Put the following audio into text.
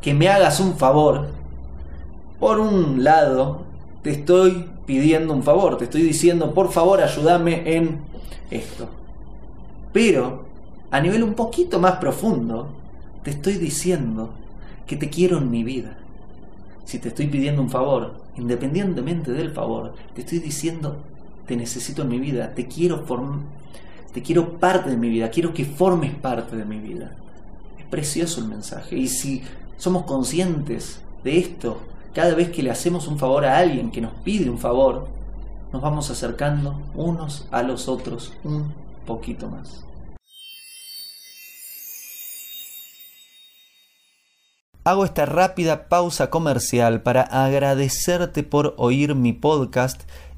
que me hagas un favor, por un lado, te estoy pidiendo un favor, te estoy diciendo, por favor, ayúdame en esto. Pero, a nivel un poquito más profundo, te estoy diciendo que te quiero en mi vida. Si te estoy pidiendo un favor, independientemente del favor, te estoy diciendo, te necesito en mi vida, te quiero, te quiero parte de mi vida, quiero que formes parte de mi vida. Precioso el mensaje. Y si somos conscientes de esto, cada vez que le hacemos un favor a alguien que nos pide un favor, nos vamos acercando unos a los otros un poquito más. Hago esta rápida pausa comercial para agradecerte por oír mi podcast